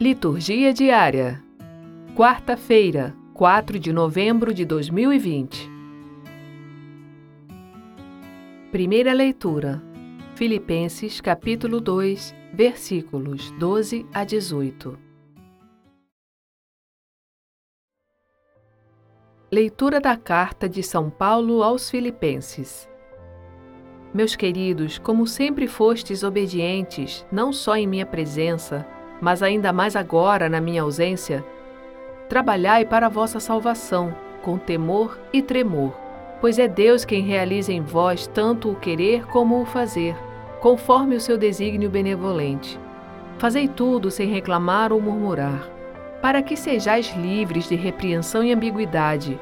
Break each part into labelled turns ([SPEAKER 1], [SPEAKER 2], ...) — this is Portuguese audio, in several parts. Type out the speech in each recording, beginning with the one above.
[SPEAKER 1] Liturgia diária. Quarta-feira, 4 de novembro de 2020. Primeira leitura. Filipenses, capítulo 2, versículos 12 a 18. Leitura da carta de São Paulo aos Filipenses. Meus queridos, como sempre fostes obedientes, não só em minha presença, mas ainda mais agora na minha ausência, trabalhai para a vossa salvação, com temor e tremor, pois é Deus quem realiza em vós tanto o querer como o fazer, conforme o seu desígnio benevolente. Fazei tudo sem reclamar ou murmurar, para que sejais livres de repreensão e ambiguidade,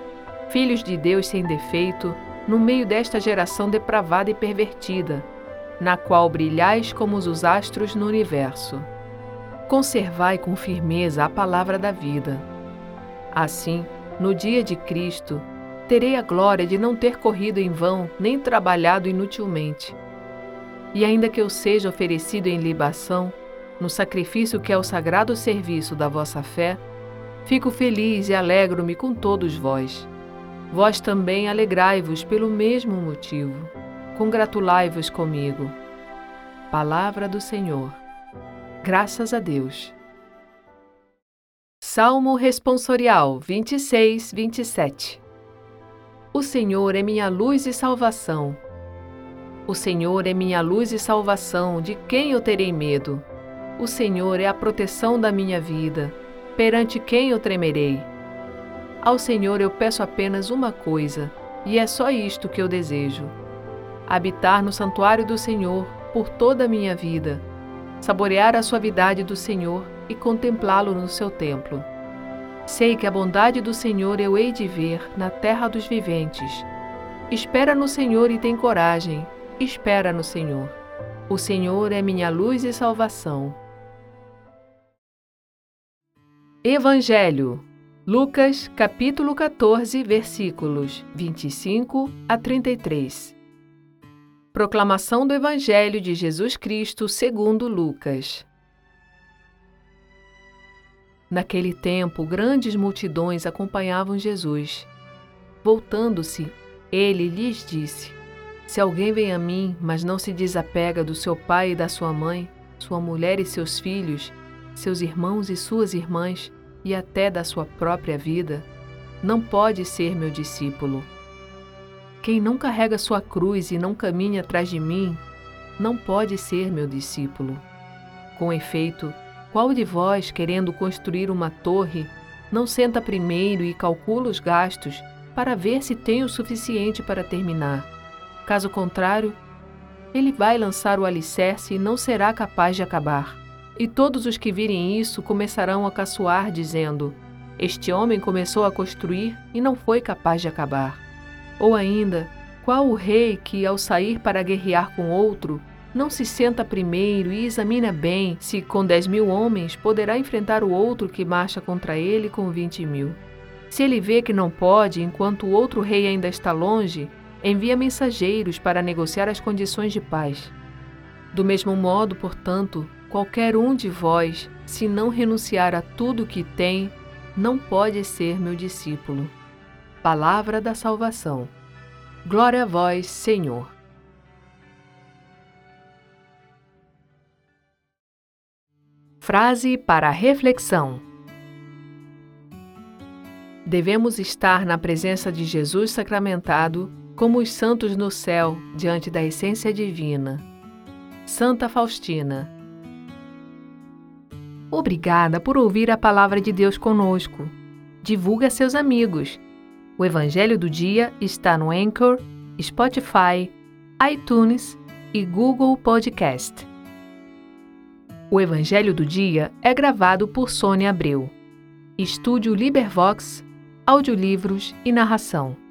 [SPEAKER 1] filhos de Deus sem defeito, no meio desta geração depravada e pervertida, na qual brilhais como os astros no universo. Conservai com firmeza a palavra da vida. Assim, no dia de Cristo, terei a glória de não ter corrido em vão nem trabalhado inutilmente. E ainda que eu seja oferecido em libação, no sacrifício que é o sagrado serviço da vossa fé, fico feliz e alegro-me com todos vós. Vós também alegrai-vos pelo mesmo motivo. Congratulai-vos comigo. Palavra do Senhor. Graças a Deus. Salmo Responsorial 26, 27 O Senhor é minha luz e salvação. O Senhor é minha luz e salvação, de quem eu terei medo? O Senhor é a proteção da minha vida, perante quem eu tremerei? Ao Senhor eu peço apenas uma coisa, e é só isto que eu desejo: habitar no santuário do Senhor por toda a minha vida saborear a suavidade do Senhor e contemplá-lo no seu templo. Sei que a bondade do Senhor eu hei de ver na terra dos viventes. Espera no Senhor e tem coragem, espera no Senhor. O Senhor é minha luz e salvação. Evangelho Lucas capítulo 14 versículos 25 a 33 Proclamação do Evangelho de Jesus Cristo segundo Lucas. Naquele tempo, grandes multidões acompanhavam Jesus. Voltando-se, ele lhes disse: Se alguém vem a mim, mas não se desapega do seu pai e da sua mãe, sua mulher e seus filhos, seus irmãos e suas irmãs, e até da sua própria vida, não pode ser meu discípulo. Quem não carrega sua cruz e não caminha atrás de mim, não pode ser meu discípulo. Com efeito, qual de vós, querendo construir uma torre, não senta primeiro e calcula os gastos para ver se tem o suficiente para terminar? Caso contrário, ele vai lançar o alicerce e não será capaz de acabar. E todos os que virem isso começarão a caçoar, dizendo: Este homem começou a construir e não foi capaz de acabar. Ou ainda, qual o rei que, ao sair para guerrear com outro, não se senta primeiro e examina bem se, com dez mil homens, poderá enfrentar o outro que marcha contra ele com vinte mil? Se ele vê que não pode, enquanto o outro rei ainda está longe, envia mensageiros para negociar as condições de paz. Do mesmo modo, portanto, qualquer um de vós, se não renunciar a tudo o que tem, não pode ser meu discípulo. Palavra da salvação. Glória a vós, Senhor. Frase para reflexão: Devemos estar na presença de Jesus sacramentado como os santos no céu diante da essência divina. Santa Faustina. Obrigada por ouvir a palavra de Deus conosco. Divulgue a seus amigos o Evangelho do Dia está no Anchor, Spotify, iTunes e Google Podcast. O Evangelho do Dia é gravado por Sônia Abreu. Estúdio Libervox, audiolivros e narração.